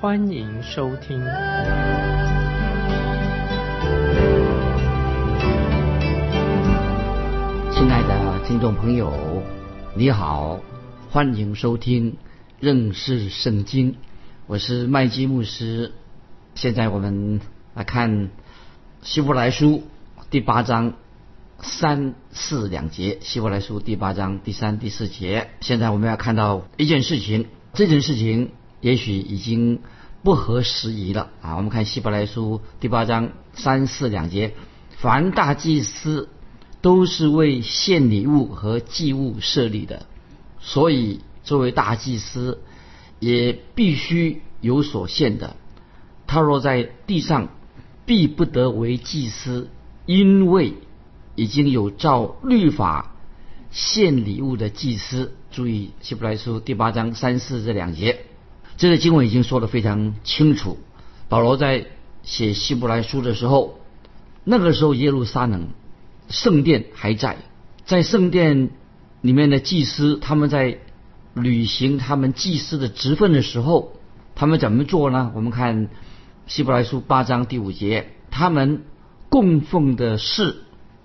欢迎收听。亲爱的听众朋友，你好，欢迎收听认识圣经，我是麦基牧师。现在我们来看希伯来书第八章。三四两节，希伯来书第八章第三、第四节。现在我们要看到一件事情，这件事情也许已经不合时宜了啊！我们看希伯来书第八章三四两节，凡大祭司都是为献礼物和祭物设立的，所以作为大祭司也必须有所献的。他若在地上，必不得为祭司，因为。已经有照律法献礼物的祭司，注意希伯来书第八章三四这两节，这个经文已经说得非常清楚。保罗在写希伯来书的时候，那个时候耶路撒冷圣殿还在，在圣殿里面的祭司，他们在履行他们祭司的职分的时候，他们怎么做呢？我们看希伯来书八章第五节，他们供奉的是。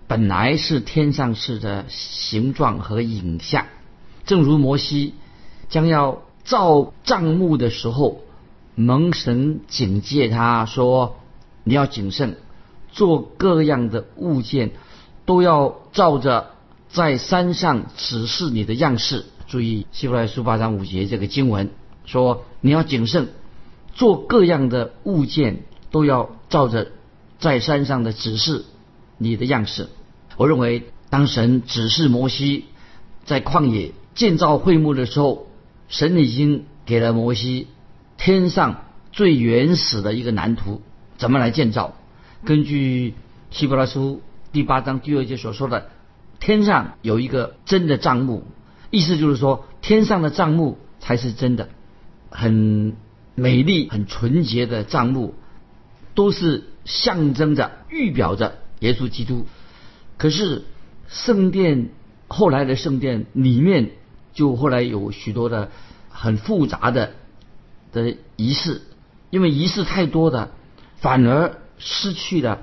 本来是天上式的形状和影像，正如摩西将要造帐幕的时候，蒙神警戒他说：“你要谨慎，做各样的物件都要照着在山上指示你的样式。”注意希伯来书八章五节这个经文说：“你要谨慎，做各样的物件都要照着在山上的指示。”你的样式，我认为当神指示摩西在旷野建造会幕的时候，神已经给了摩西天上最原始的一个蓝图，怎么来建造？根据希伯来书第八章第二节所说的，天上有一个真的帐幕，意思就是说天上的帐幕才是真的，很美丽、很纯洁的帐幕，都是象征着、预表着。耶稣基督，可是圣殿后来的圣殿里面，就后来有许多的很复杂的的仪式，因为仪式太多的，反而失去了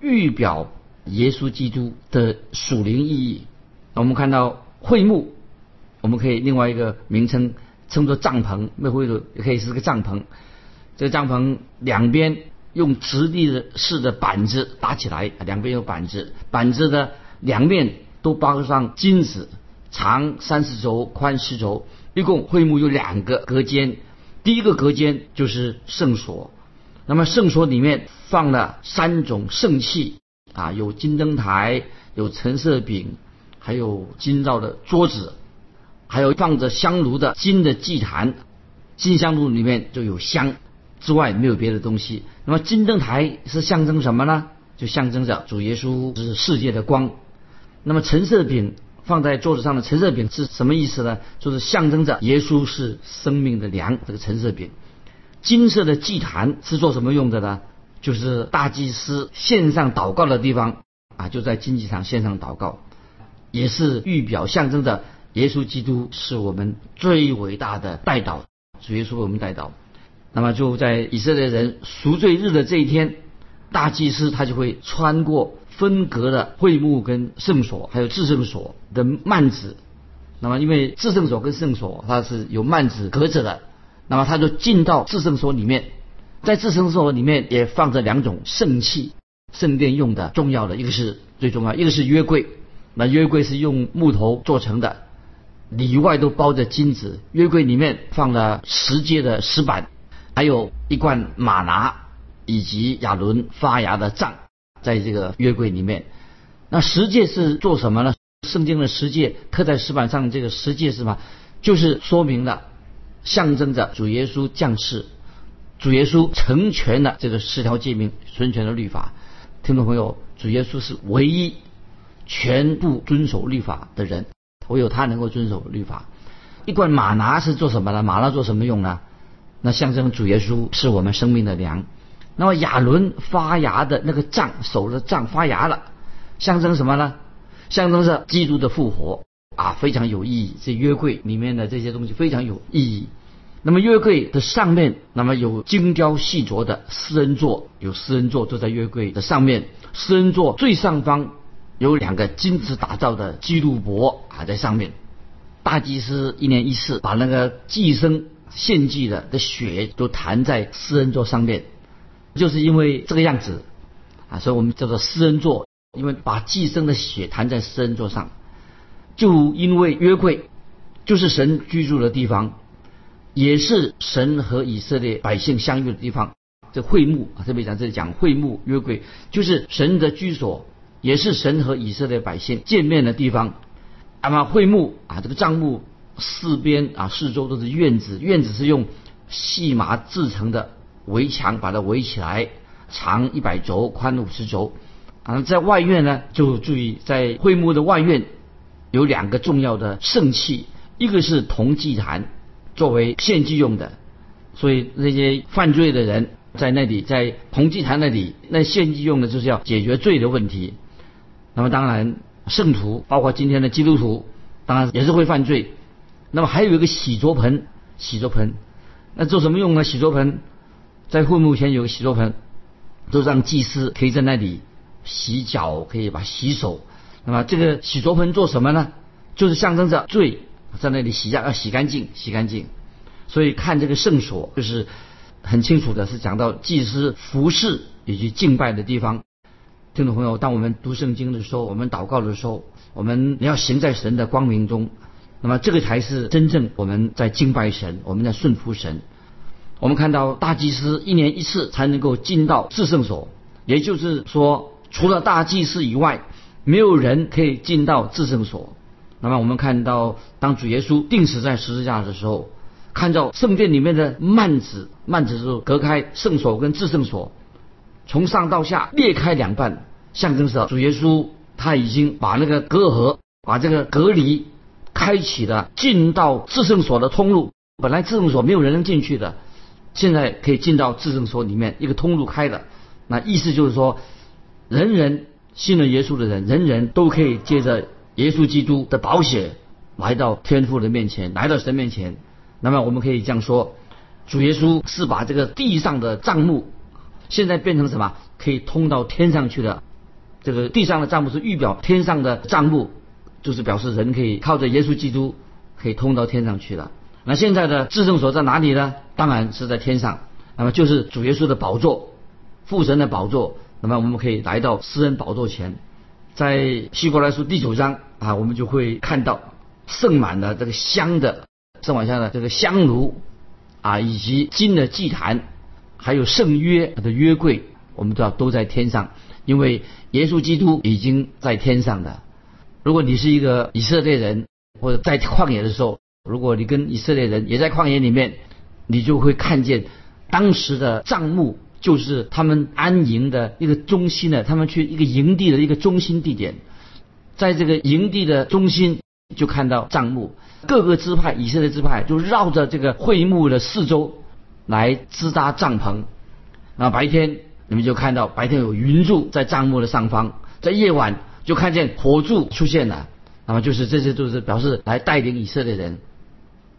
预表耶稣基督的属灵意义。我们看到会幕，我们可以另外一个名称称作帐篷，那会的也可以是个帐篷。这个帐篷两边。用直立式的板子搭起来，两边有板子，板子的两面都包上金子，长三十轴，宽十轴，一共会幕有两个隔间，第一个隔间就是圣所，那么圣所里面放了三种圣器啊，有金灯台，有橙色饼，还有金造的桌子，还有放着香炉的金的祭坛，金香炉里面就有香。之外没有别的东西。那么金灯台是象征什么呢？就象征着主耶稣是世界的光。那么橙色饼放在桌子上的橙色饼是什么意思呢？就是象征着耶稣是生命的粮。这个橙色饼，金色的祭坛是做什么用的呢？就是大祭司献上祷告的地方啊，就在金祭坛献上祷告，也是预表象征着耶稣基督是我们最伟大的代祷。主耶稣为我们代祷。那么就在以色列人赎罪日的这一天，大祭司他就会穿过分隔的会幕跟圣所，还有至圣所的幔子。那么因为至圣所跟圣所它是有幔子隔着的，那么他就进到至圣所里面，在至圣所里面也放着两种圣器，圣殿用的重要的一个是最重要，一个是约柜。那约柜是用木头做成的，里外都包着金子。约柜里面放了十阶的石板。还有一罐马拿，以及亚伦发芽的杖，在这个约柜里面。那十诫是做什么呢？圣经的十诫刻在石板上，这个十诫是什么？就是说明了，象征着主耶稣降世，主耶稣成全了这个十条诫命，成全了律法。听众朋友，主耶稣是唯一全部遵守律法的人，唯有他能够遵守律法。一罐马拿是做什么的？马拿做什么用呢？那象征主耶稣是我们生命的粮。那么亚伦发芽的那个杖，手的杖发芽了，象征什么呢？象征着基督的复活啊，非常有意义。这约柜里面的这些东西非常有意义。那么约柜的上面，那么有精雕细琢的施恩座，有施恩座坐在约柜的上面。施恩座最上方有两个金子打造的基督伯啊，在上面。大祭司一年一次把那个祭牲献祭的的血都弹在施恩座上面，就是因为这个样子啊，所以我们叫做施恩座，因为把寄生的血弹在施恩座上，就因为约柜就是神居住的地方。也是神和以色列百姓相遇的地方，这会幕啊，特别讲这里讲会幕约柜，就是神的居所，也是神和以色列百姓见面的地方。那么会幕啊，这个帐幕四边啊，四周都是院子，院子是用细麻制成的围墙把它围起来，长一百轴，宽五十轴。啊，在外院呢，就注意在会幕的外院有两个重要的圣器，一个是铜祭坛。作为献祭用的，所以那些犯罪的人在那里，在铜祭坛那里，那献祭用的就是要解决罪的问题。那么当然，圣徒包括今天的基督徒，当然也是会犯罪。那么还有一个洗濯盆，洗濯盆，那做什么用呢？洗濯盆在会幕前有个洗濯盆，都让祭司可以在那里洗脚，可以把洗手。那么这个洗濯盆做什么呢？就是象征着罪。在那里洗下要洗干净，洗干净。所以看这个圣所，就是很清楚的是讲到祭司服侍以及敬拜的地方。听众朋友，当我们读圣经的时候，我们祷告的时候，我们要行在神的光明中，那么这个才是真正我们在敬拜神，我们在顺服神。我们看到大祭司一年一次才能够进到至圣所，也就是说，除了大祭司以外，没有人可以进到至圣所。那么我们看到，当主耶稣钉死在十字架的时候，看到圣殿里面的幔子，幔子是隔开圣所跟至圣所，从上到下裂开两半，象征着主耶稣他已经把那个隔阂，把这个隔离开启了进到至圣所的通路。本来至圣所没有人能进去的，现在可以进到至圣所里面，一个通路开了。那意思就是说，人人信了耶稣的人，人人都可以借着。耶稣基督的宝血来到天父的面前，来到神面前。那么我们可以这样说：主耶稣是把这个地上的账目，现在变成什么？可以通到天上去的。这个地上的账目是预表天上的账目，就是表示人可以靠着耶稣基督可以通到天上去了。那现在的至圣所在哪里呢？当然是在天上。那么就是主耶稣的宝座，父神的宝座。那么我们可以来到施恩宝座前。在希伯来书第九章啊，我们就会看到盛满了这个香的，盛满香的这个香炉啊，以及金的祭坛，还有圣约的约柜，我们都要都在天上，因为耶稣基督已经在天上的。如果你是一个以色列人，或者在旷野的时候，如果你跟以色列人也在旷野里面，你就会看见当时的帐幕。就是他们安营的一个中心呢，他们去一个营地的一个中心地点，在这个营地的中心就看到帐幕，各个支派以色列支派就绕着这个会幕的四周来支搭帐篷。那白天你们就看到白天有云柱在帐幕的上方，在夜晚就看见火柱出现了。那么就是这些都是表示来带领以色列人。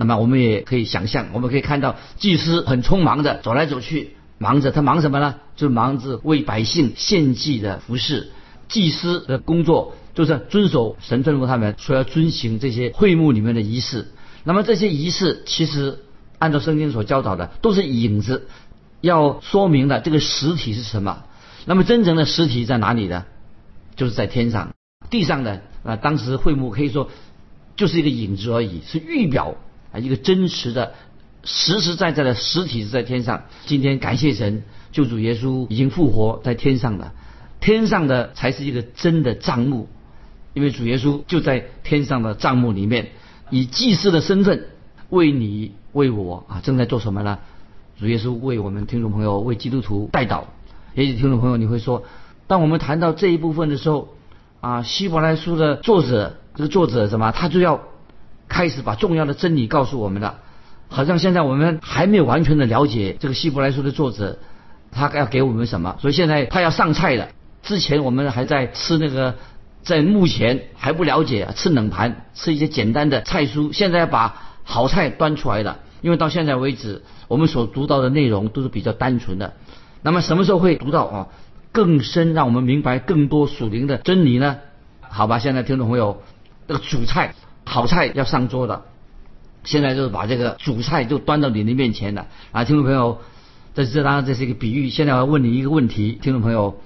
那么我们也可以想象，我们可以看到祭司很匆忙的走来走去。忙着，他忙什么呢？就忙着为百姓献祭的服饰。祭司的工作就是遵守神吩咐他们说要遵行这些会幕里面的仪式。那么这些仪式其实按照圣经所教导的都是影子，要说明的这个实体是什么？那么真正的实体在哪里呢？就是在天上，地上的啊，当时会幕可以说就是一个影子而已，是预表啊一个真实的。实实在在的实体是在天上。今天感谢神，救主耶稣已经复活在天上了。天上的才是一个真的账目，因为主耶稣就在天上的账目里面，以祭司的身份为你为我啊，正在做什么呢？主耶稣为我们听众朋友为基督徒代祷。也许听众朋友你会说，当我们谈到这一部分的时候，啊，希伯来书的作者这个作者什么，他就要开始把重要的真理告诉我们了。好像现在我们还没有完全的了解这个希伯来书的作者，他要给我们什么？所以现在他要上菜了。之前我们还在吃那个，在目前还不了解吃冷盘，吃一些简单的菜蔬。现在要把好菜端出来了，因为到现在为止，我们所读到的内容都是比较单纯的。那么什么时候会读到啊更深，让我们明白更多属灵的真理呢？好吧，现在听众朋友，这个主菜好菜要上桌了。现在就是把这个主菜就端到你的面前了啊，听众朋友，这这当然这是一个比喻。现在我要问你一个问题，听众朋友，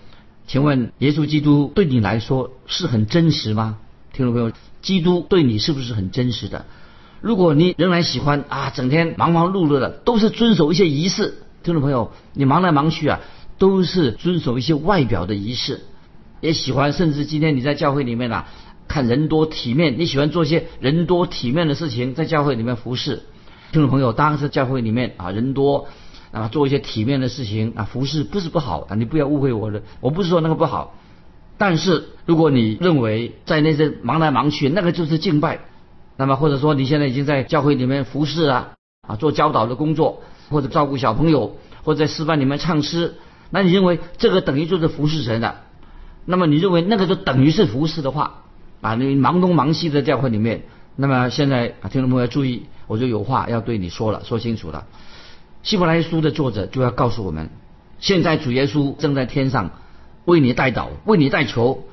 请问耶稣基督对你来说是很真实吗？听众朋友，基督对你是不是很真实的？如果你仍然喜欢啊，整天忙忙碌碌的，都是遵守一些仪式，听众朋友，你忙来忙去啊，都是遵守一些外表的仪式，也喜欢，甚至今天你在教会里面啊。看人多体面，你喜欢做一些人多体面的事情，在教会里面服侍。听众朋友，当然是教会里面啊，人多啊，做一些体面的事情啊，服侍不是不好啊，你不要误会我的，我不是说那个不好。但是如果你认为在那些忙来忙去，那个就是敬拜，那么或者说你现在已经在教会里面服侍啊，啊，做教导的工作，或者照顾小朋友，或者在师范里面唱诗，那你认为这个等于就是服侍神的？那么你认为那个就等于是服侍的话？啊，你忙东忙西的教会里面，那么现在啊，听众朋友注意，我就有话要对你说了，说清楚了。希伯来书的作者就要告诉我们，现在主耶稣正在天上为你代祷，为你代求。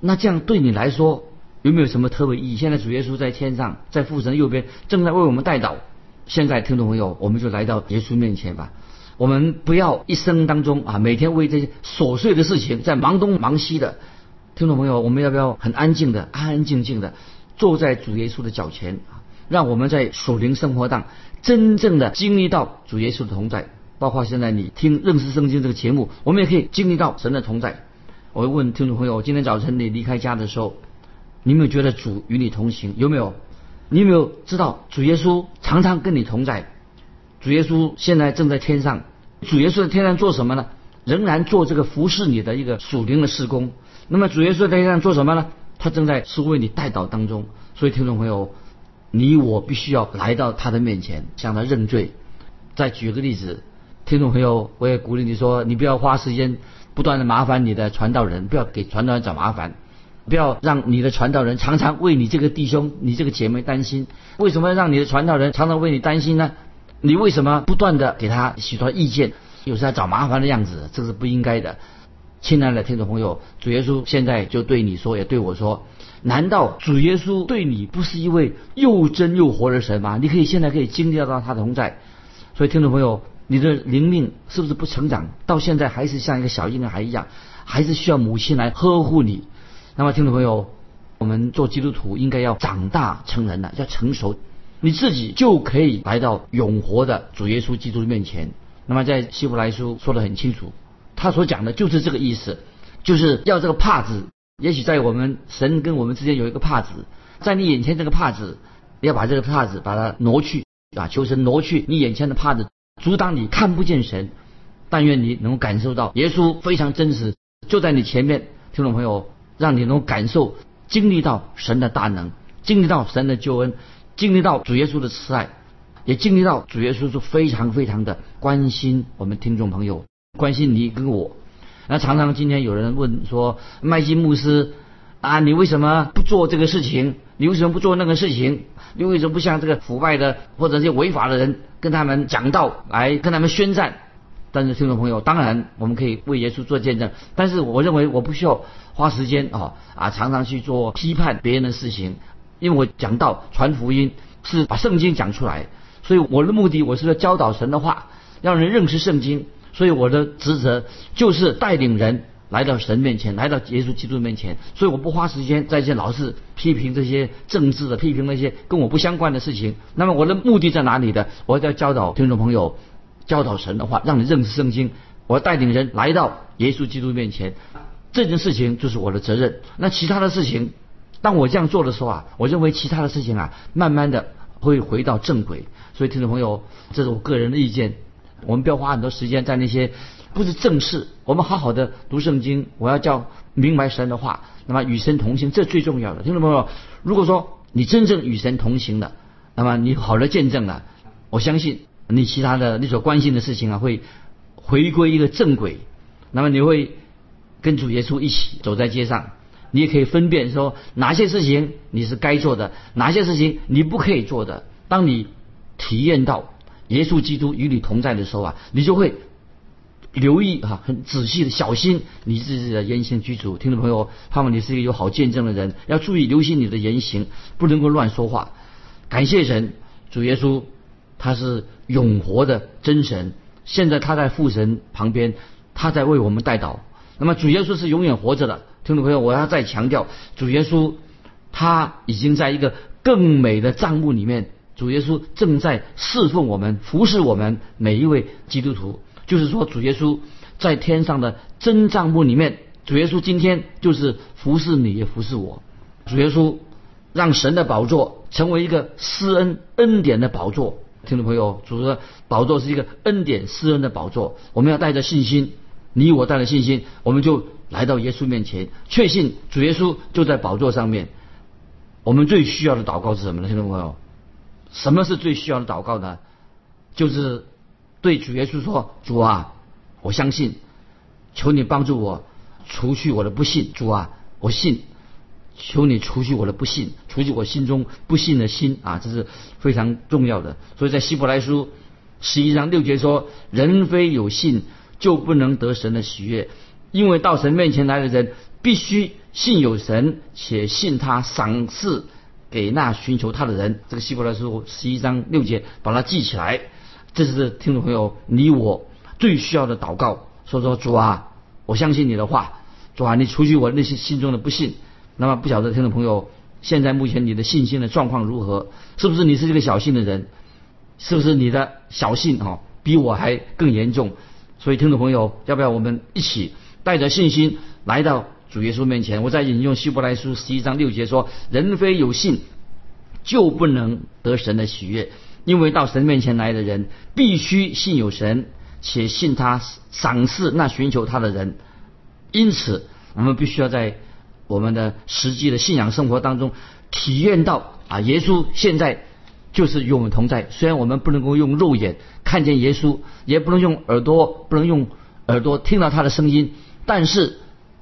那这样对你来说有没有什么特别意义？现在主耶稣在天上，在父神右边，正在为我们代祷。现在听众朋友，我们就来到耶稣面前吧。我们不要一生当中啊，每天为这些琐碎的事情在忙东忙西的。听众朋友，我们要不要很安静的、安安静静的坐在主耶稣的脚前啊？让我们在属灵生活当真正的经历到主耶稣的同在。包括现在你听认识圣经这个节目，我们也可以经历到神的同在。我问听众朋友：今天早晨你离开家的时候，你有没有觉得主与你同行？有没有？你有没有知道主耶稣常常跟你同在？主耶稣现在正在天上。主耶稣在天上做什么呢？仍然做这个服侍你的一个属灵的事工。那么主耶稣在天上做什么呢？他正在是为你带祷当中。所以听众朋友，你我必须要来到他的面前，向他认罪。再举个例子，听众朋友，我也鼓励你说，你不要花时间不断的麻烦你的传道人，不要给传道人找麻烦，不要让你的传道人常常为你这个弟兄、你这个姐妹担心。为什么让你的传道人常常为你担心呢？你为什么不断的给他许多意见，有时候找麻烦的样子？这是不应该的。亲爱的听众朋友，主耶稣现在就对你说，也对我说：难道主耶稣对你不是一位又真又活的神吗？你可以现在可以经历到他的同在。所以听众朋友，你的灵命是不是不成长？到现在还是像一个小婴孩一样，还是需要母亲来呵护你？那么听众朋友，我们做基督徒应该要长大成人了，要成熟，你自己就可以来到永活的主耶稣基督面前。那么在希伯来书说得很清楚。他所讲的就是这个意思，就是要这个帕子。也许在我们神跟我们之间有一个帕子，在你眼前这个帕子，要把这个帕子把它挪去啊，求神挪去你眼前的帕子，阻挡你看不见神。但愿你能感受到耶稣非常真实，就在你前面，听众朋友，让你能感受、经历到神的大能，经历到神的救恩，经历到主耶稣的慈爱，也经历到主耶稣是非常非常的关心我们听众朋友。关心你跟我，那常常今天有人问说，麦基牧师啊，你为什么不做这个事情？你为什么不做那个事情？你为什么不像这个腐败的或者这些违法的人跟他们讲道，来跟他们宣战？但是听众朋友，当然我们可以为耶稣做见证，但是我认为我不需要花时间啊啊，常常去做批判别人的事情，因为我讲道传福音是把圣经讲出来，所以我的目的我是要教导神的话，让人认识圣经。所以我的职责就是带领人来到神面前，来到耶稣基督面前。所以我不花时间在这老是批评这些政治的，批评那些跟我不相关的事情。那么我的目的在哪里呢？我要教导听众朋友，教导神的话，让你认识圣经。我要带领人来到耶稣基督面前，这件事情就是我的责任。那其他的事情，当我这样做的时候啊，我认为其他的事情啊，慢慢的会回到正轨。所以听众朋友，这是我个人的意见。我们不要花很多时间在那些不是正事。我们好好的读圣经，我要叫明白神的话，那么与神同行，这最重要的。听众朋友，如果说你真正与神同行的，那么你好的见证了，我相信你其他的你所关心的事情啊，会回归一个正轨。那么你会跟主耶稣一起走在街上，你也可以分辨说哪些事情你是该做的，哪些事情你不可以做的。当你体验到耶稣基督与你同在的时候啊，你就会留意啊，很仔细的小心你自己的言行举止。听众朋友，盼望你是一个有好见证的人，要注意留心你的言行，不能够乱说话。感谢神，主耶稣他是永活的真神，现在他在父神旁边，他在为我们代祷。那么主耶稣是永远活着的，听众朋友，我要再强调，主耶稣他已经在一个更美的帐幕里面。主耶稣正在侍奉我们，服侍我们每一位基督徒。就是说，主耶稣在天上的真账目里面，主耶稣今天就是服侍你，也服侍我。主耶稣让神的宝座成为一个施恩恩典的宝座。听众朋友，主的宝座是一个恩典施恩的宝座。我们要带着信心，你我带着信心，我们就来到耶稣面前，确信主耶稣就在宝座上面。我们最需要的祷告是什么呢？听众朋友？什么是最需要的祷告呢？就是对主耶稣说：“主啊，我相信，求你帮助我，除去我的不信。主啊，我信，求你除去我的不信，除去我心中不信的心啊，这是非常重要的。所以在希伯来书十一章六节说：人非有信，就不能得神的喜悦，因为到神面前来的人，必须信有神，且信他赏赐。”给那寻求他的人，这个希伯来书十一章六节，把它记起来。这是听众朋友你我最需要的祷告。说说主啊，我相信你的话，主啊，你除去我内心心中的不信。那么不晓得听众朋友，现在目前你的信心的状况如何？是不是你是一个小信的人？是不是你的小信哈比我还更严重？所以听众朋友，要不要我们一起带着信心来到？主耶稣面前，我在引用希伯来书十一章六节说：“人非有信，就不能得神的喜悦。因为到神面前来的人，必须信有神，且信他赏赐那寻求他的人。因此，我们必须要在我们的实际的信仰生活当中体验到啊，耶稣现在就是与我们同在。虽然我们不能够用肉眼看见耶稣，也不能用耳朵不能用耳朵听到他的声音，但是。”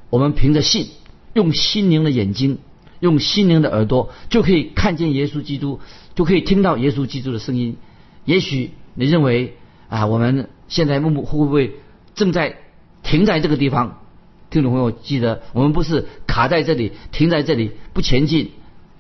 我们凭着信，用心灵的眼睛，用心灵的耳朵，就可以看见耶稣基督，就可以听到耶稣基督的声音。也许你认为啊，我们现在会不会正在停在这个地方？听众朋友，记得我们不是卡在这里，停在这里不前进，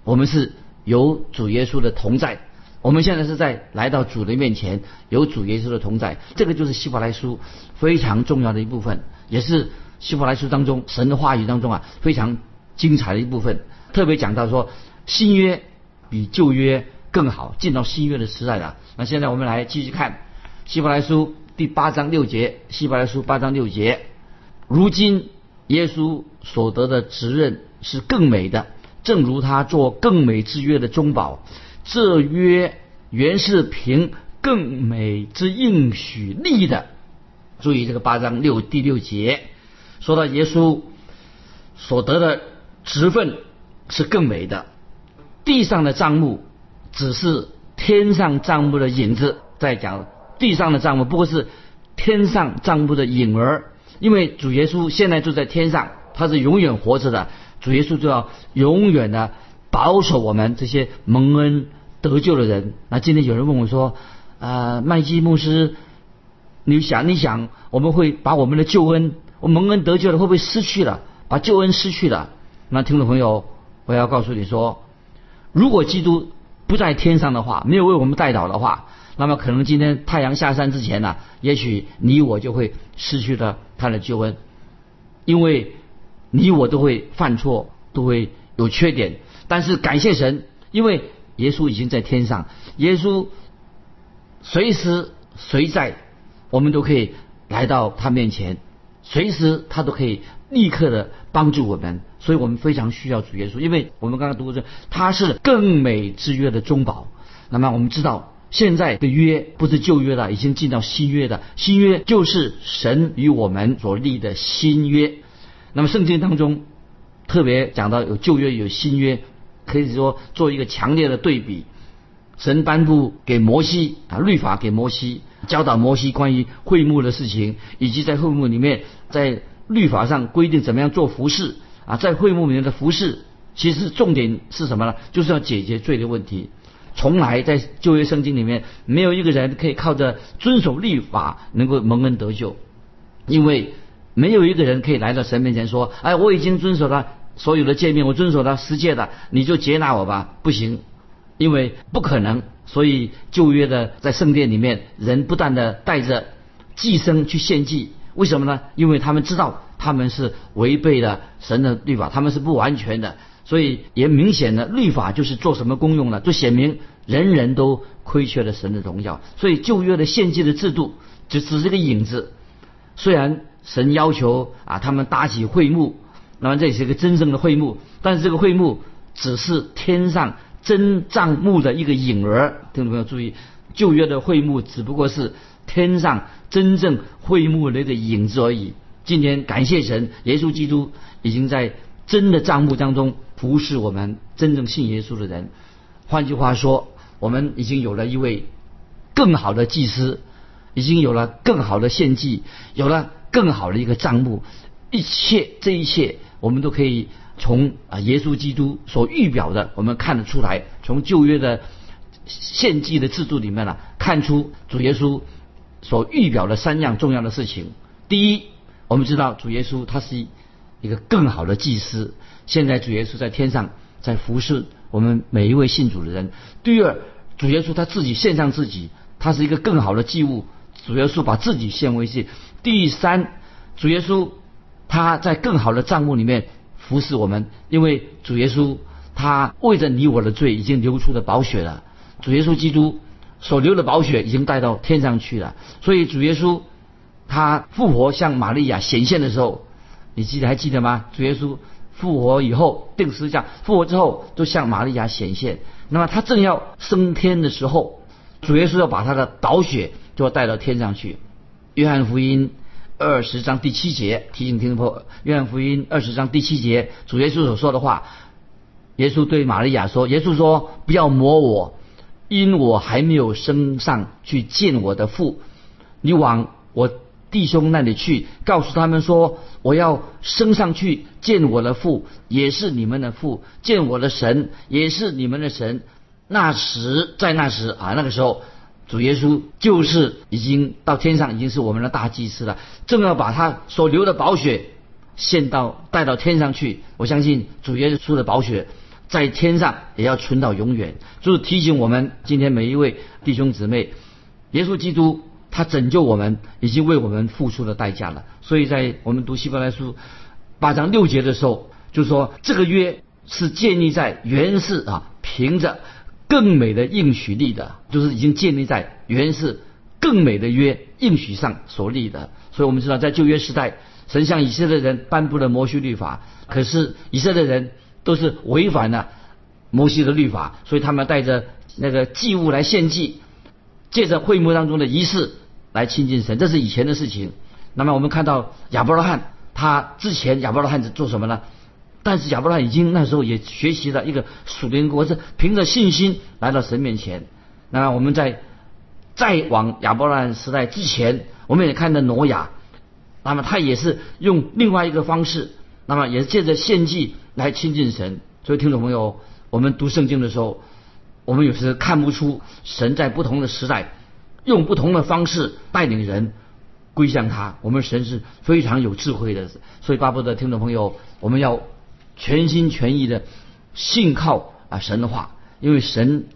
我们是有主耶稣的同在。我们现在是在来到主的面前，有主耶稣的同在。这个就是希伯来书非常重要的一部分，也是。希伯来书当中，神的话语当中啊，非常精彩的一部分，特别讲到说，新约比旧约更好，进到新约的时代了。那现在我们来继续看希伯来书第八章六节，希伯来书八章六节，如今耶稣所得的职任是更美的，正如他做更美之约的中保，这约原是凭更美之应许立的。注意这个八章六第六节。说到耶稣所得的职分是更美的，地上的账目只是天上账目的影子。在讲地上的账目，不过是天上账目的影儿。因为主耶稣现在就在天上，他是永远活着的。主耶稣就要永远的保守我们这些蒙恩得救的人。那今天有人问我说：“啊，麦基牧师，你想你想，我们会把我们的救恩？”我蒙恩得救了，会不会失去了？把救恩失去了？那听众朋友，我要告诉你说，如果基督不在天上的话，没有为我们代祷的话，那么可能今天太阳下山之前呢，也许你我就会失去了他的救恩，因为你我都会犯错，都会有缺点。但是感谢神，因为耶稣已经在天上，耶稣随时随在，我们都可以来到他面前。随时他都可以立刻的帮助我们，所以我们非常需要主耶稣，因为我们刚刚读过这，他是更美之约的中保。那么我们知道现在的约不是旧约了，已经进到新约的。新约就是神与我们所立的新约。那么圣经当中特别讲到有旧约有新约，可以说做一个强烈的对比。神颁布给摩西啊律法给摩西，教导摩西关于会幕的事情，以及在会幕里面在律法上规定怎么样做服饰啊，在会幕里面的服饰，其实重点是什么呢？就是要解决罪的问题。从来在旧约圣经里面，没有一个人可以靠着遵守律法能够蒙恩得救，因为没有一个人可以来到神面前说：“哎，我已经遵守了所有的诫命，我遵守了十诫的，你就接纳我吧。”不行。因为不可能，所以旧约的在圣殿里面，人不断的带着祭牲去献祭，为什么呢？因为他们知道他们是违背了神的律法，他们是不完全的，所以也明显的律法就是做什么功用呢？就显明人人都亏缺了神的荣耀，所以旧约的献祭的制度就只是个影子。虽然神要求啊他们搭起会幕，那么这也是一个真正的会幕，但是这个会幕只是天上。真帐幕的一个影儿，听众朋友注意，旧约的会幕只不过是天上真正会幕的一个影子而已。今天感谢神，耶稣基督已经在真的帐幕当中服侍我们真正信耶稣的人。换句话说，我们已经有了一位更好的祭司，已经有了更好的献祭，有了更好的一个帐幕。一切这一切，我们都可以。从啊，耶稣基督所预表的，我们看得出来；从旧约的献祭的制度里面呢，看出主耶稣所预表的三样重要的事情。第一，我们知道主耶稣他是一个更好的祭司。现在主耶稣在天上，在服侍我们每一位信主的人。第二，主耶稣他自己献上自己，他是一个更好的祭物。主耶稣把自己献为祭。第三，主耶稣他在更好的账目里面。服侍我们，因为主耶稣他为着你我的罪已经流出了宝血了。主耶稣基督所流的宝血已经带到天上去了。所以主耶稣他复活向玛利亚显现的时候，你记得还记得吗？主耶稣复活以后定十字架，复活之后就向玛利亚显现。那么他正要升天的时候，主耶稣要把他的宝血就要带到天上去。约翰福音。二十章第七节提醒听众朋友，约翰福音二十章第七节，主耶稣所说的话，耶稣对玛利亚说：“耶稣说，不要摸我，因我还没有升上去见我的父。你往我弟兄那里去，告诉他们说，我要升上去见我的父，也是你们的父；见我的神，也是你们的神。那时，在那时啊，那个时候。”主耶稣就是已经到天上，已经是我们的大祭司了，正要把他所流的宝血献到带到天上去。我相信主耶稣的宝血在天上也要存到永远，就是提醒我们今天每一位弟兄姊妹，耶稣基督他拯救我们，已经为我们付出了代价了。所以在我们读希伯来书八章六节的时候，就说这个约是建立在原是啊凭着。更美的应许立的，就是已经建立在原是更美的约应许上所立的。所以我们知道，在旧约时代，神向以色列人颁布了摩西律法，可是以色列人都是违反了摩西的律法，所以他们带着那个祭物来献祭，借着会幕当中的仪式来亲近神，这是以前的事情。那么我们看到亚伯拉罕，他之前亚伯拉罕是做什么呢？但是亚伯拉罕已经那时候也学习了一个属灵国，是凭着信心来到神面前。那我们在再往亚伯拉罕时代之前，我们也看到挪亚，那么他也是用另外一个方式，那么也借着献祭来亲近神。所以听众朋友，我们读圣经的时候，我们有时看不出神在不同的时代用不同的方式带领人归向他。我们神是非常有智慧的，所以巴不得听众朋友，我们要。全心全意的信靠啊神的话，因为神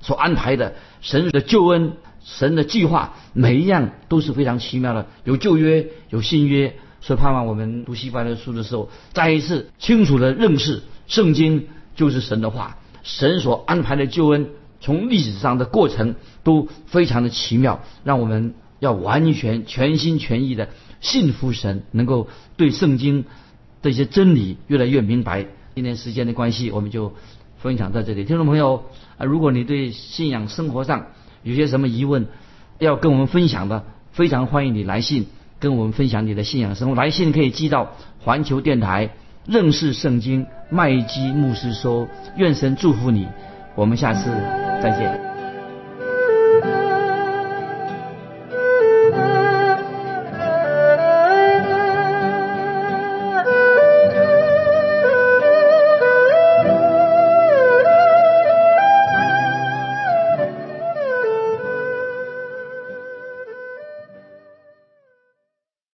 所安排的神的救恩、神的计划，每一样都是非常奇妙的。有旧约，有新约，所以盼望我们读西方的书的时候，再一次清楚的认识圣经就是神的话。神所安排的救恩，从历史上的过程都非常的奇妙，让我们要完全全心全意的信服神，能够对圣经。这些真理越来越明白。今天时间的关系，我们就分享到这里。听众朋友啊，如果你对信仰生活上有些什么疑问要跟我们分享的，非常欢迎你来信跟我们分享你的信仰生活。来信可以寄到环球电台认识圣经麦基牧师说，愿神祝福你，我们下次再见。